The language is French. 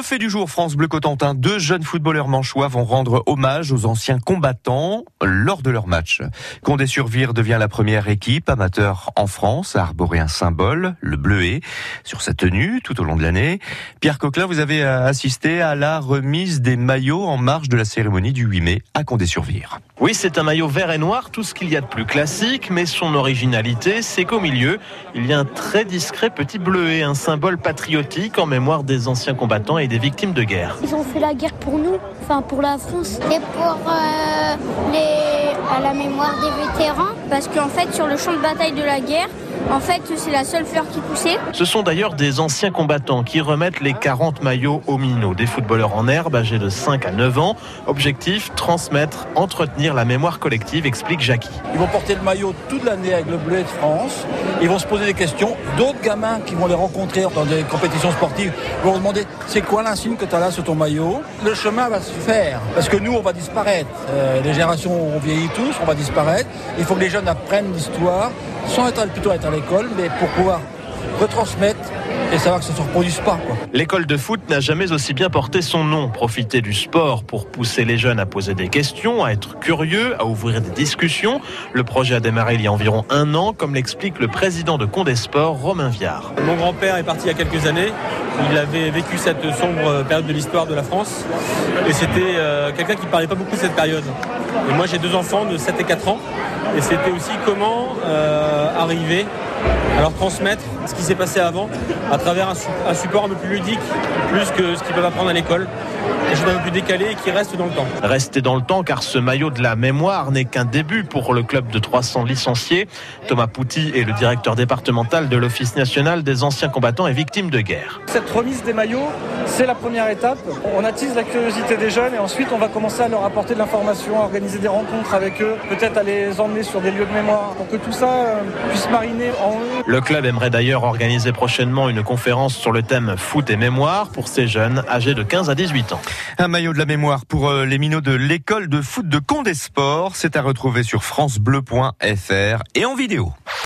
Le fait du jour, France Bleu Cotentin, deux jeunes footballeurs manchois vont rendre hommage aux anciens combattants lors de leur match. Condé-sur-Vire devient la première équipe amateur en France à arborer un symbole, le bleuet, sur sa tenue tout au long de l'année. Pierre Coquelin, vous avez assisté à la remise des maillots en marge de la cérémonie du 8 mai à Condé-sur-Vire. Oui, c'est un maillot vert et noir, tout ce qu'il y a de plus classique, mais son originalité, c'est qu'au milieu, il y a un très discret petit bleuet, un symbole patriotique en mémoire des anciens combattants et des victimes de guerre. Ils ont fait la guerre pour nous, enfin pour la France. Et pour euh, les, à la mémoire des vétérans, parce qu'en fait, sur le champ de bataille de la guerre, en fait, c'est la seule fleur qui poussait. Ce sont d'ailleurs des anciens combattants qui remettent les 40 maillots aux minots, des footballeurs en herbe âgés de 5 à 9 ans. Objectif, transmettre, entretenir la mémoire collective, explique Jackie. Ils vont porter le maillot toute l'année avec le bleu de France. Ils vont se poser des questions. D'autres gamins qui vont les rencontrer dans des compétitions sportives vont leur demander c'est quoi l'insigne que tu as là sur ton maillot? Le chemin va se faire parce que nous, on va disparaître. Euh, les générations ont vieilli tous, on va disparaître. Il faut que les jeunes apprennent l'histoire sans être plutôt être à l'école, mais pour pouvoir retransmettre et savoir que ça ne se reproduise pas. L'école de foot n'a jamais aussi bien porté son nom. Profiter du sport pour pousser les jeunes à poser des questions, à être curieux, à ouvrir des discussions. Le projet a démarré il y a environ un an, comme l'explique le président de Condé Sport, Romain Viard. Mon grand-père est parti il y a quelques années. Il avait vécu cette sombre période de l'histoire de la France. Et c'était euh, quelqu'un qui ne parlait pas beaucoup de cette période. Et moi, j'ai deux enfants de 7 et 4 ans. Et c'était aussi comment euh, arriver à leur transmettre ce qui s'est passé avant à travers un, support un peu plus ludique, plus que ce qu'ils peuvent apprendre à l'école. Quelque chose d'un peu plus décalé et qui reste dans le temps. Rester dans le temps car ce maillot de la mémoire n'est qu'un début pour le club de 300 licenciés. Thomas Pouty est le directeur départemental de l'Office national des anciens combattants et victimes de guerre. Cette remise des maillots, c'est la première étape. On attise la curiosité des jeunes et ensuite on va commencer à leur apporter de l'information, à organiser des rencontres avec eux, peut-être à les emmener sur des lieux de mémoire pour que tout ça euh, puisse mariner en Le club aimerait d'ailleurs organiser prochainement une conférence sur le thème foot et mémoire pour ces jeunes âgés de 15 à 18 ans. Un maillot de la mémoire pour euh, les minots de l'école de foot de Condé Sport, c'est à retrouver sur francebleu.fr et en vidéo.